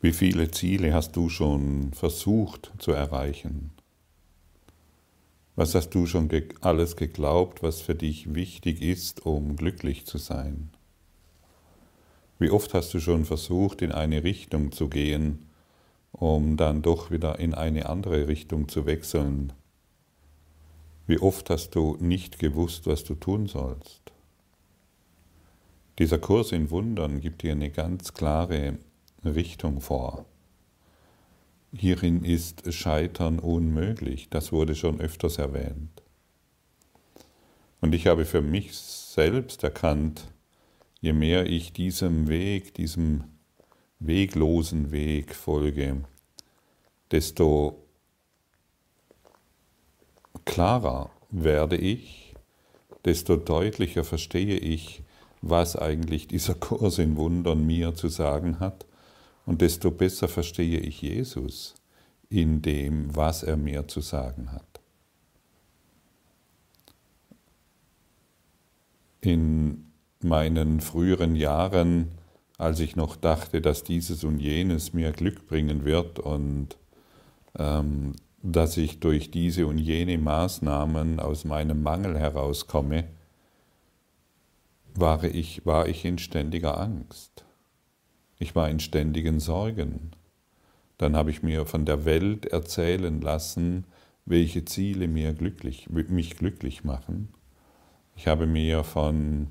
Wie viele Ziele hast du schon versucht zu erreichen? Was hast du schon alles geglaubt, was für dich wichtig ist, um glücklich zu sein? Wie oft hast du schon versucht, in eine Richtung zu gehen, um dann doch wieder in eine andere Richtung zu wechseln? Wie oft hast du nicht gewusst, was du tun sollst? Dieser Kurs in Wundern gibt dir eine ganz klare Richtung vor. Hierin ist Scheitern unmöglich, das wurde schon öfters erwähnt. Und ich habe für mich selbst erkannt, je mehr ich diesem Weg, diesem weglosen Weg folge, desto klarer werde ich, desto deutlicher verstehe ich, was eigentlich dieser Kurs in Wundern mir zu sagen hat und desto besser verstehe ich Jesus in dem, was er mir zu sagen hat. In meinen früheren Jahren, als ich noch dachte, dass dieses und jenes mir Glück bringen wird und ähm, dass ich durch diese und jene Maßnahmen aus meinem Mangel herauskomme, war ich, war ich in ständiger Angst. Ich war in ständigen Sorgen. Dann habe ich mir von der Welt erzählen lassen, welche Ziele mir glücklich, mich glücklich machen. Ich habe mir von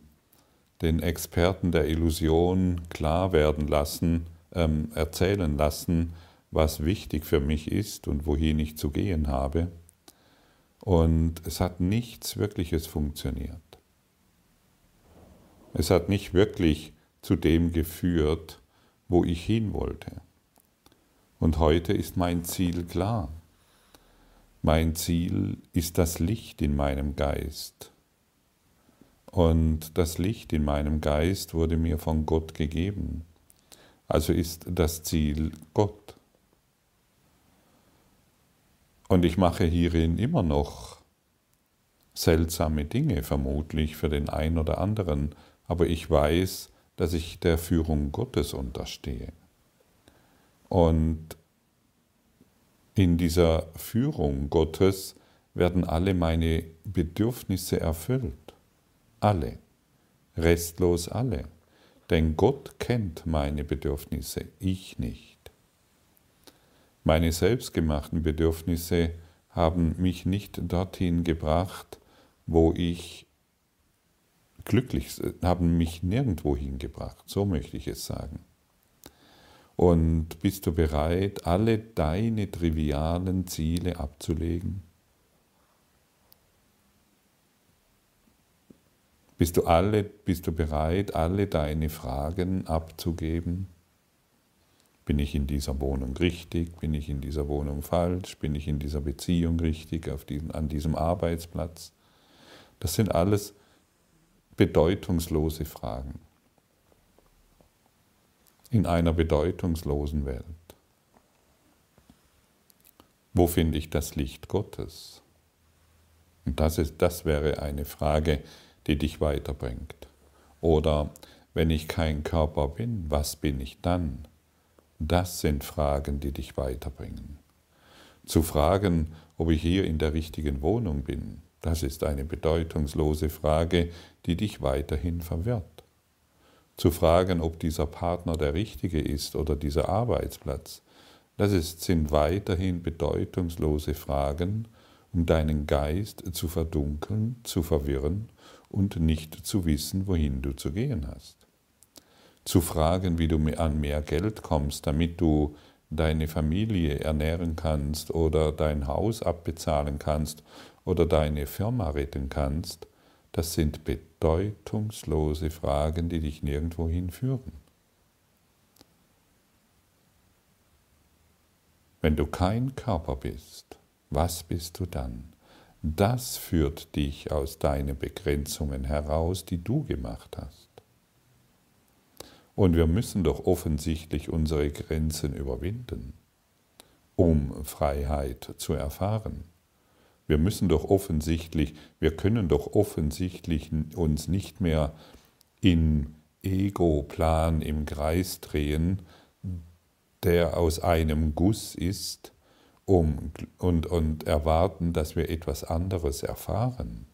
den Experten der Illusion klar werden lassen, ähm, erzählen lassen, was wichtig für mich ist und wohin ich zu gehen habe. Und es hat nichts Wirkliches funktioniert. Es hat nicht wirklich zu dem geführt, wo ich hin wollte. Und heute ist mein Ziel klar. Mein Ziel ist das Licht in meinem Geist. Und das Licht in meinem Geist wurde mir von Gott gegeben. Also ist das Ziel Gott. Und ich mache hierin immer noch seltsame Dinge, vermutlich für den einen oder anderen, aber ich weiß, dass ich der Führung Gottes unterstehe. Und in dieser Führung Gottes werden alle meine Bedürfnisse erfüllt. Alle. Restlos alle. Denn Gott kennt meine Bedürfnisse, ich nicht. Meine selbstgemachten Bedürfnisse haben mich nicht dorthin gebracht, wo ich glücklich, haben mich nirgendwo hingebracht, so möchte ich es sagen. Und bist du bereit, alle deine trivialen Ziele abzulegen? Bist du, alle, bist du bereit, alle deine Fragen abzugeben? Bin ich in dieser Wohnung richtig? Bin ich in dieser Wohnung falsch? Bin ich in dieser Beziehung richtig? Auf diesem, an diesem Arbeitsplatz? Das sind alles bedeutungslose Fragen in einer bedeutungslosen Welt. Wo finde ich das Licht Gottes? Und das, ist, das wäre eine Frage, die dich weiterbringt. Oder wenn ich kein Körper bin, was bin ich dann? Das sind Fragen, die dich weiterbringen. Zu fragen, ob ich hier in der richtigen Wohnung bin, das ist eine bedeutungslose Frage, die dich weiterhin verwirrt. Zu fragen, ob dieser Partner der richtige ist oder dieser Arbeitsplatz, das ist, sind weiterhin bedeutungslose Fragen, um deinen Geist zu verdunkeln, zu verwirren und nicht zu wissen, wohin du zu gehen hast. Zu fragen, wie du an mehr Geld kommst, damit du deine Familie ernähren kannst oder dein Haus abbezahlen kannst oder deine Firma retten kannst, das sind bedeutungslose Fragen, die dich nirgendwo hinführen. Wenn du kein Körper bist, was bist du dann? Das führt dich aus deinen Begrenzungen heraus, die du gemacht hast. Und wir müssen doch offensichtlich unsere Grenzen überwinden, um Freiheit zu erfahren. Wir müssen doch offensichtlich, wir können doch offensichtlich uns nicht mehr im Ego-Plan im Kreis drehen, der aus einem Guss ist, um, und, und erwarten, dass wir etwas anderes erfahren.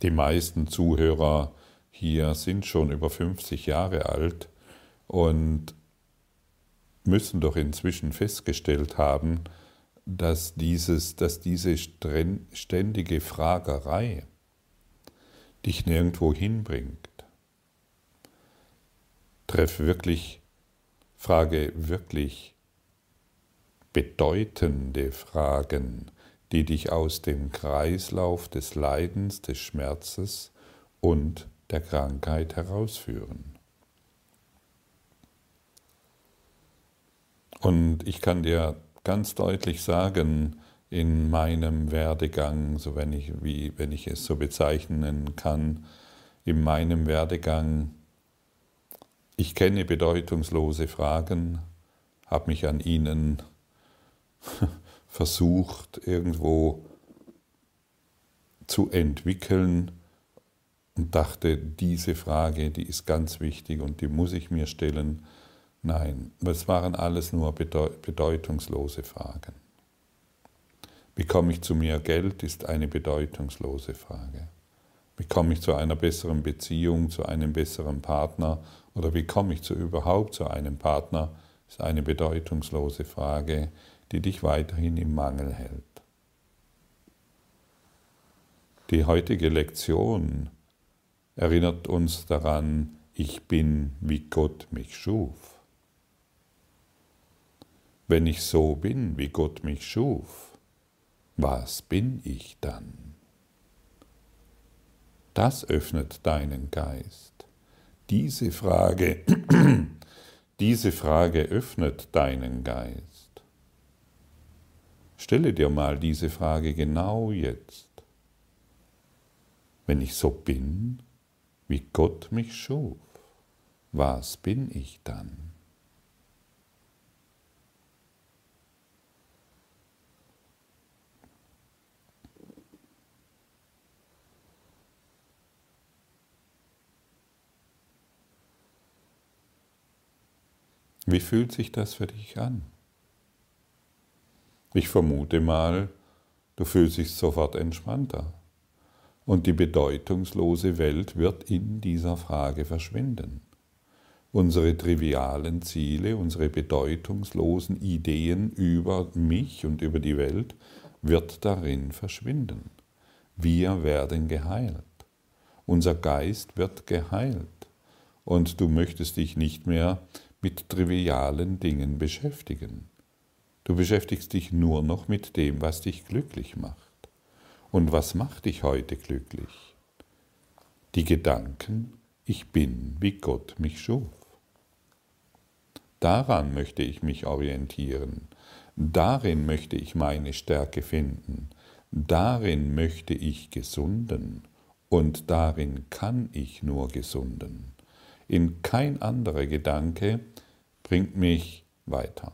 Die meisten Zuhörer hier sind schon über 50 Jahre alt und müssen doch inzwischen festgestellt haben, dass, dieses, dass diese ständige Fragerei dich nirgendwo hinbringt. Treff wirklich, frage wirklich bedeutende Fragen, die dich aus dem Kreislauf des Leidens, des Schmerzes und der Krankheit herausführen. Und ich kann dir ganz deutlich sagen, in meinem Werdegang, so wenn ich, wie, wenn ich es so bezeichnen kann, in meinem Werdegang, ich kenne bedeutungslose Fragen, habe mich an ihnen versucht irgendwo zu entwickeln und dachte, diese Frage, die ist ganz wichtig und die muss ich mir stellen. Nein, es waren alles nur bedeutungslose Fragen. Wie komme ich zu mehr Geld, ist eine bedeutungslose Frage. Wie komme ich zu einer besseren Beziehung, zu einem besseren Partner oder wie komme ich zu überhaupt zu einem Partner, ist eine bedeutungslose Frage, die dich weiterhin im Mangel hält. Die heutige Lektion erinnert uns daran, ich bin, wie Gott mich schuf. Wenn ich so bin, wie Gott mich schuf, was bin ich dann? Das öffnet deinen Geist. Diese Frage, diese Frage öffnet deinen Geist. Stelle dir mal diese Frage genau jetzt. Wenn ich so bin, wie Gott mich schuf, was bin ich dann? Wie fühlt sich das für dich an? Ich vermute mal, du fühlst dich sofort entspannter und die bedeutungslose Welt wird in dieser Frage verschwinden. Unsere trivialen Ziele, unsere bedeutungslosen Ideen über mich und über die Welt wird darin verschwinden. Wir werden geheilt. Unser Geist wird geheilt. Und du möchtest dich nicht mehr mit trivialen Dingen beschäftigen. Du beschäftigst dich nur noch mit dem, was dich glücklich macht. Und was macht dich heute glücklich? Die Gedanken, ich bin, wie Gott mich schuf. Daran möchte ich mich orientieren. Darin möchte ich meine Stärke finden. Darin möchte ich gesunden. Und darin kann ich nur gesunden. In kein anderer Gedanke bringt mich weiter.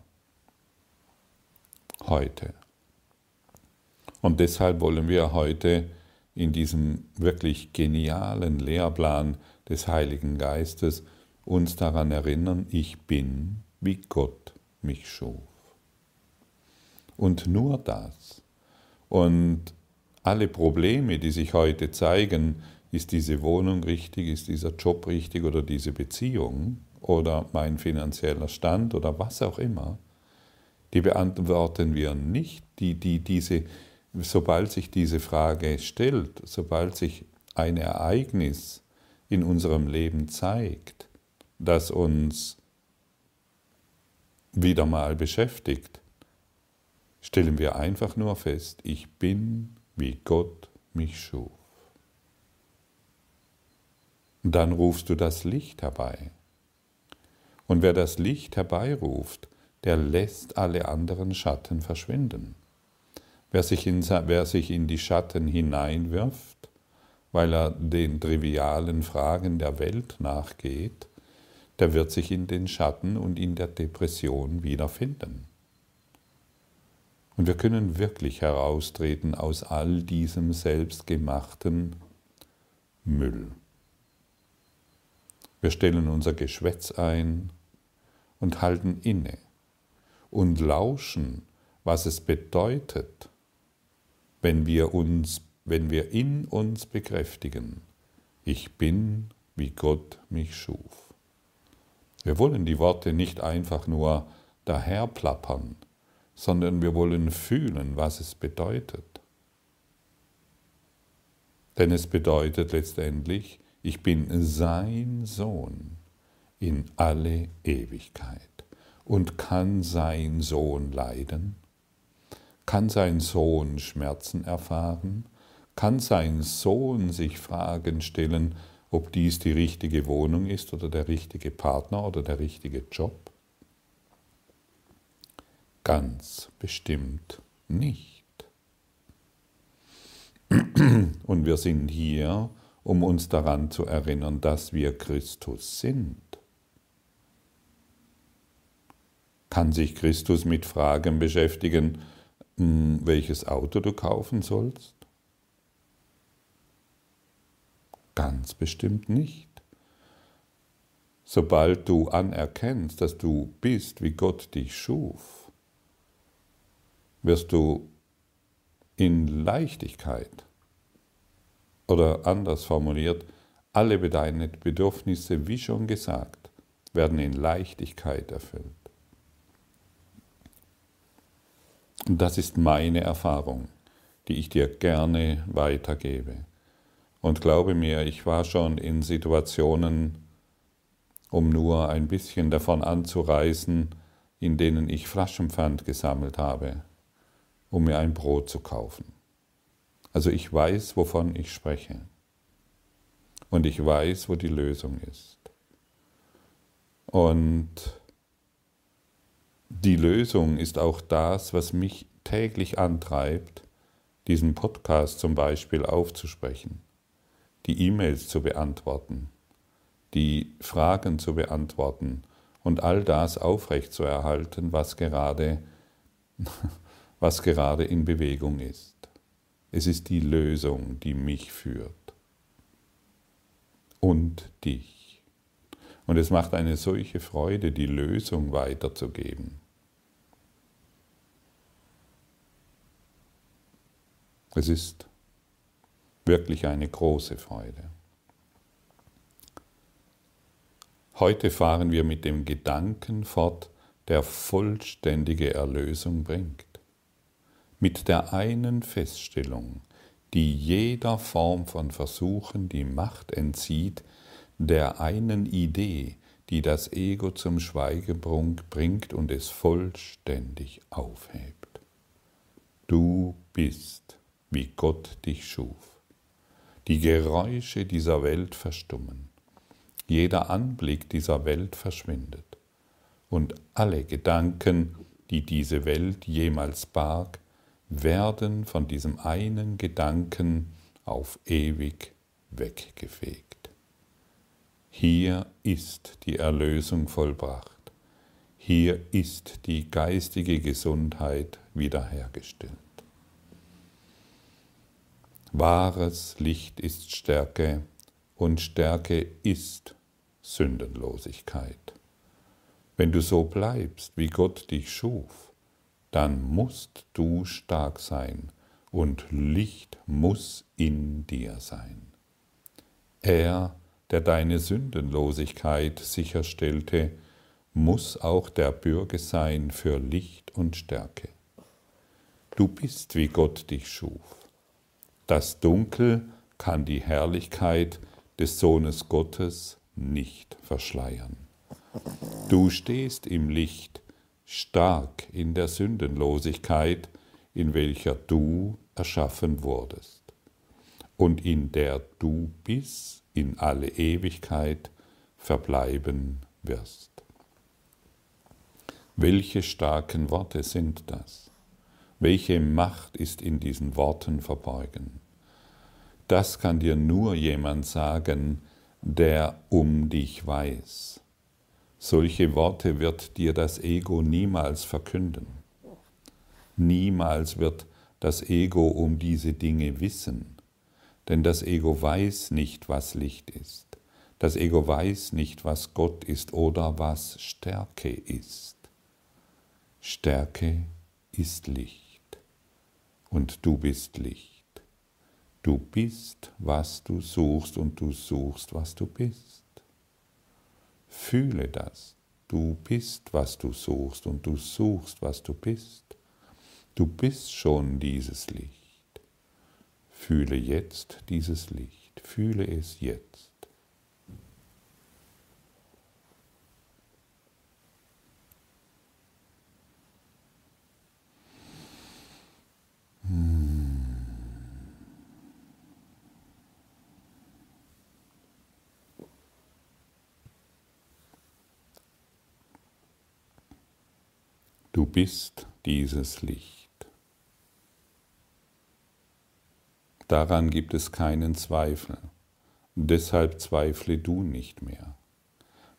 Heute. Und deshalb wollen wir heute in diesem wirklich genialen Lehrplan des Heiligen Geistes uns daran erinnern, ich bin, wie Gott mich schuf. Und nur das. Und alle Probleme, die sich heute zeigen, ist diese Wohnung richtig, ist dieser Job richtig oder diese Beziehung oder mein finanzieller Stand oder was auch immer, die beantworten wir nicht, die, die diese sobald sich diese Frage stellt, sobald sich ein Ereignis in unserem Leben zeigt, das uns wieder mal beschäftigt, stellen wir einfach nur fest, ich bin, wie Gott mich schuf. Dann rufst du das Licht herbei. Und wer das Licht herbeiruft, der lässt alle anderen Schatten verschwinden. Wer sich, in, wer sich in die Schatten hineinwirft, weil er den trivialen Fragen der Welt nachgeht, der wird sich in den Schatten und in der Depression wiederfinden. Und wir können wirklich heraustreten aus all diesem selbstgemachten Müll. Wir stellen unser Geschwätz ein und halten inne und lauschen, was es bedeutet, wenn wir, uns, wenn wir in uns bekräftigen, ich bin, wie Gott mich schuf. Wir wollen die Worte nicht einfach nur daherplappern, sondern wir wollen fühlen, was es bedeutet. Denn es bedeutet letztendlich, ich bin sein Sohn in alle Ewigkeit. Und kann sein Sohn leiden? Kann sein Sohn Schmerzen erfahren? Kann sein Sohn sich Fragen stellen, ob dies die richtige Wohnung ist oder der richtige Partner oder der richtige Job? Ganz bestimmt nicht. Und wir sind hier, um uns daran zu erinnern, dass wir Christus sind. Kann sich Christus mit Fragen beschäftigen, hm, welches Auto du kaufen sollst? Ganz bestimmt nicht. Sobald du anerkennst, dass du bist, wie Gott dich schuf, wirst du in Leichtigkeit oder anders formuliert, alle deine Bedürfnisse, wie schon gesagt, werden in Leichtigkeit erfüllt. Und das ist meine Erfahrung, die ich dir gerne weitergebe. Und glaube mir, ich war schon in Situationen, um nur ein bisschen davon anzureißen, in denen ich Flaschenpfand gesammelt habe, um mir ein Brot zu kaufen. Also ich weiß, wovon ich spreche. Und ich weiß, wo die Lösung ist. Und die Lösung ist auch das, was mich täglich antreibt, diesen Podcast zum Beispiel aufzusprechen die E-Mails zu beantworten, die Fragen zu beantworten und all das aufrechtzuerhalten, was gerade, was gerade in Bewegung ist. Es ist die Lösung, die mich führt. Und dich. Und es macht eine solche Freude, die Lösung weiterzugeben. Es ist wirklich eine große Freude. Heute fahren wir mit dem Gedanken fort, der vollständige Erlösung bringt. Mit der einen Feststellung, die jeder Form von Versuchen die Macht entzieht, der einen Idee, die das Ego zum Schweigen bringt und es vollständig aufhebt. Du bist, wie Gott dich schuf. Die Geräusche dieser Welt verstummen. Jeder Anblick dieser Welt verschwindet. Und alle Gedanken, die diese Welt jemals barg, werden von diesem einen Gedanken auf ewig weggefegt. Hier ist die Erlösung vollbracht. Hier ist die geistige Gesundheit wiederhergestellt. Wahres Licht ist Stärke und Stärke ist Sündenlosigkeit. Wenn du so bleibst, wie Gott dich schuf, dann musst du stark sein und Licht muss in dir sein. Er, der deine Sündenlosigkeit sicherstellte, muss auch der Bürger sein für Licht und Stärke. Du bist, wie Gott dich schuf. Das Dunkel kann die Herrlichkeit des Sohnes Gottes nicht verschleiern. Du stehst im Licht, stark in der Sündenlosigkeit, in welcher du erschaffen wurdest und in der du bis in alle Ewigkeit verbleiben wirst. Welche starken Worte sind das? Welche Macht ist in diesen Worten verborgen? Das kann dir nur jemand sagen, der um dich weiß. Solche Worte wird dir das Ego niemals verkünden. Niemals wird das Ego um diese Dinge wissen, denn das Ego weiß nicht, was Licht ist. Das Ego weiß nicht, was Gott ist oder was Stärke ist. Stärke ist Licht und du bist Licht. Du bist, was du suchst und du suchst, was du bist. Fühle das. Du bist, was du suchst und du suchst, was du bist. Du bist schon dieses Licht. Fühle jetzt dieses Licht. Fühle es jetzt. Du bist dieses Licht. Daran gibt es keinen Zweifel. Deshalb zweifle du nicht mehr.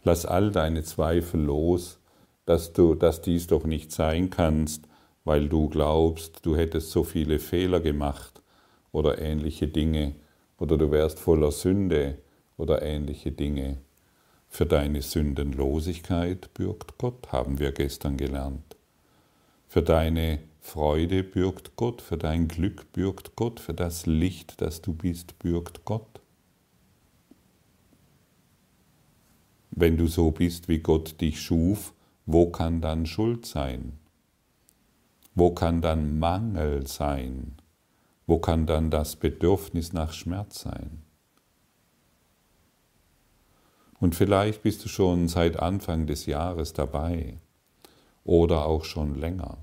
Lass all deine Zweifel los, dass du, dass dies doch nicht sein kannst, weil du glaubst, du hättest so viele Fehler gemacht oder ähnliche Dinge, oder du wärst voller Sünde oder ähnliche Dinge. Für deine Sündenlosigkeit bürgt Gott, haben wir gestern gelernt. Für deine Freude bürgt Gott, für dein Glück bürgt Gott, für das Licht, das du bist, bürgt Gott. Wenn du so bist, wie Gott dich schuf, wo kann dann Schuld sein? Wo kann dann Mangel sein? Wo kann dann das Bedürfnis nach Schmerz sein? Und vielleicht bist du schon seit Anfang des Jahres dabei oder auch schon länger.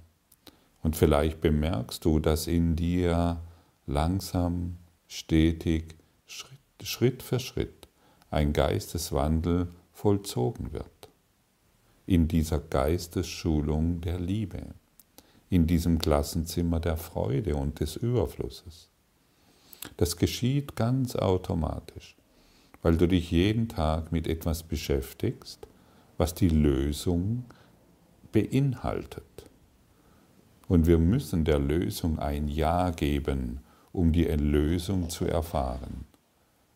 Und vielleicht bemerkst du, dass in dir langsam, stetig, Schritt, Schritt für Schritt ein Geisteswandel vollzogen wird. In dieser Geistesschulung der Liebe, in diesem Klassenzimmer der Freude und des Überflusses. Das geschieht ganz automatisch, weil du dich jeden Tag mit etwas beschäftigst, was die Lösung beinhaltet. Und wir müssen der Lösung ein Ja geben, um die Erlösung zu erfahren.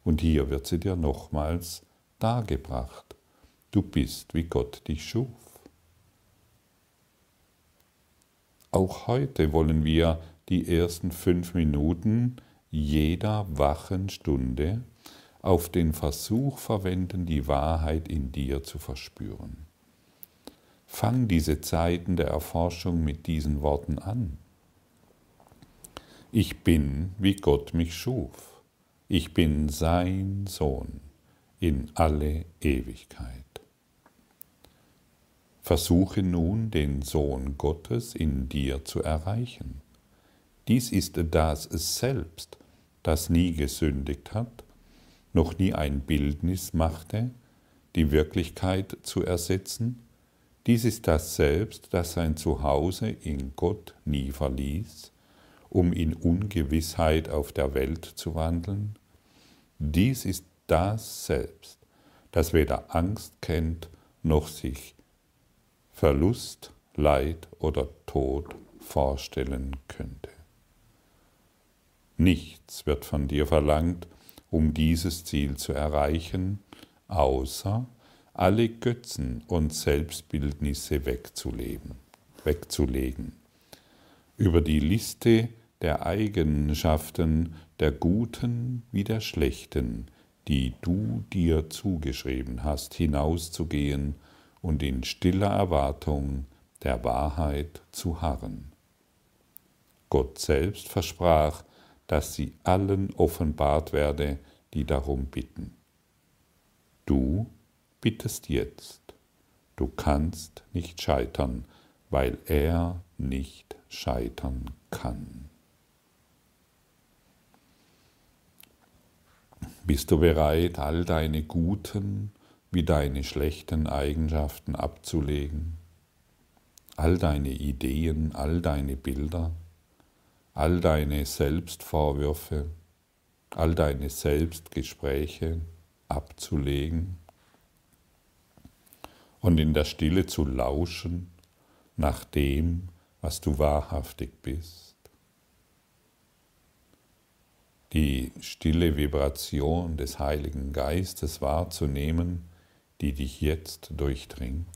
Und hier wird sie dir nochmals dargebracht. Du bist, wie Gott dich schuf. Auch heute wollen wir die ersten fünf Minuten jeder wachen Stunde auf den Versuch verwenden, die Wahrheit in dir zu verspüren. Fang diese Zeiten der Erforschung mit diesen Worten an. Ich bin, wie Gott mich schuf. Ich bin sein Sohn in alle Ewigkeit. Versuche nun, den Sohn Gottes in dir zu erreichen. Dies ist das Selbst, das nie gesündigt hat, noch nie ein Bildnis machte, die Wirklichkeit zu ersetzen, dies ist das Selbst, das sein Zuhause in Gott nie verließ, um in Ungewissheit auf der Welt zu wandeln. Dies ist das Selbst, das weder Angst kennt, noch sich Verlust, Leid oder Tod vorstellen könnte. Nichts wird von dir verlangt, um dieses Ziel zu erreichen, außer alle Götzen und Selbstbildnisse wegzuleben, wegzulegen. Über die Liste der Eigenschaften der Guten wie der Schlechten, die du dir zugeschrieben hast, hinauszugehen und in stiller Erwartung der Wahrheit zu harren. Gott selbst versprach, dass sie allen offenbart werde, die darum bitten. Du bittest jetzt. Du kannst nicht scheitern, weil er nicht scheitern kann. Bist du bereit, all deine guten wie deine schlechten Eigenschaften abzulegen? All deine Ideen, all deine Bilder, all deine Selbstvorwürfe, all deine Selbstgespräche abzulegen? Und in der Stille zu lauschen nach dem, was du wahrhaftig bist. die stille Vibration des Heiligen Geistes wahrzunehmen, die dich jetzt durchdringt.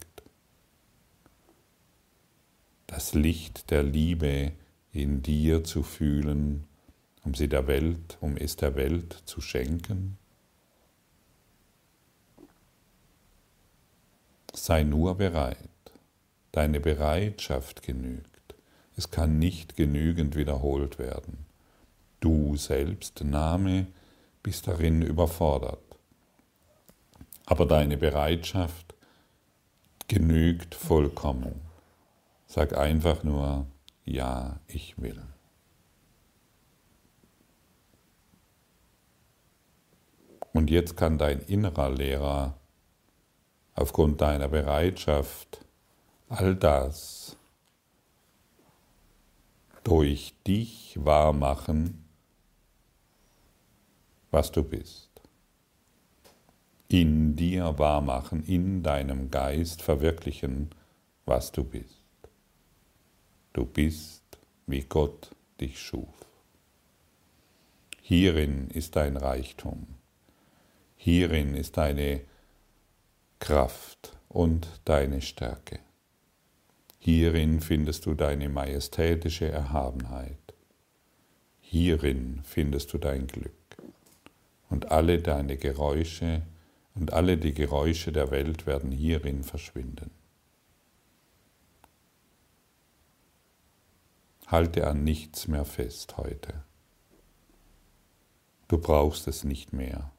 Das Licht der Liebe in dir zu fühlen, um sie der Welt, um es der Welt zu schenken. Sei nur bereit, deine Bereitschaft genügt. Es kann nicht genügend wiederholt werden. Du selbst, Name, bist darin überfordert. Aber deine Bereitschaft genügt vollkommen. Sag einfach nur, ja, ich will. Und jetzt kann dein innerer Lehrer aufgrund deiner Bereitschaft all das durch dich wahrmachen, was du bist. In dir wahrmachen, in deinem Geist verwirklichen, was du bist. Du bist, wie Gott dich schuf. Hierin ist dein Reichtum. Hierin ist deine Kraft und deine Stärke. Hierin findest du deine majestätische Erhabenheit. Hierin findest du dein Glück. Und alle deine Geräusche und alle die Geräusche der Welt werden hierin verschwinden. Halte an nichts mehr fest heute. Du brauchst es nicht mehr.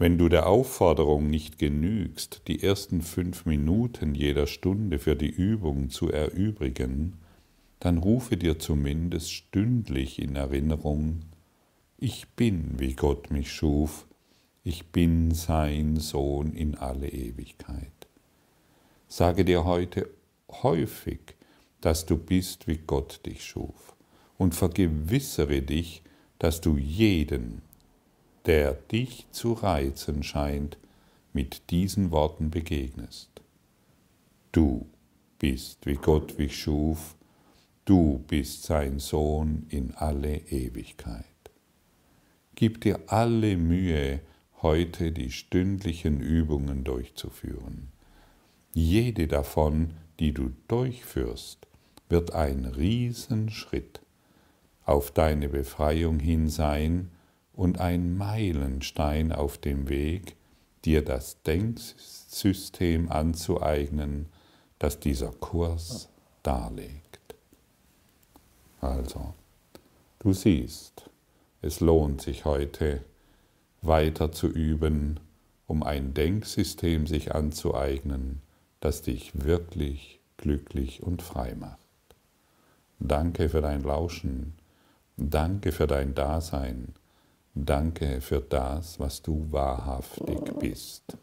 Wenn du der Aufforderung nicht genügst, die ersten fünf Minuten jeder Stunde für die Übung zu erübrigen, dann rufe dir zumindest stündlich in Erinnerung, ich bin, wie Gott mich schuf, ich bin sein Sohn in alle Ewigkeit. Sage dir heute häufig, dass du bist, wie Gott dich schuf, und vergewissere dich, dass du jeden, der dich zu reizen scheint, mit diesen Worten begegnest. Du bist, wie Gott mich schuf, du bist sein Sohn in alle Ewigkeit. Gib dir alle Mühe, heute die stündlichen Übungen durchzuführen. Jede davon, die du durchführst, wird ein Riesenschritt auf deine Befreiung hin sein und ein Meilenstein auf dem Weg, dir das Denksystem anzueignen, das dieser Kurs darlegt. Also, du siehst, es lohnt sich heute weiter zu üben, um ein Denksystem sich anzueignen, das dich wirklich glücklich und frei macht. Danke für dein Lauschen, danke für dein Dasein, danke für das, was du wahrhaftig bist.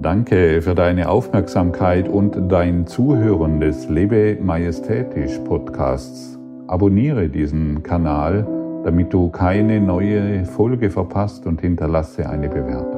Danke für deine Aufmerksamkeit und dein Zuhören des Lebe Majestätisch Podcasts. Abonniere diesen Kanal, damit du keine neue Folge verpasst und hinterlasse eine Bewertung.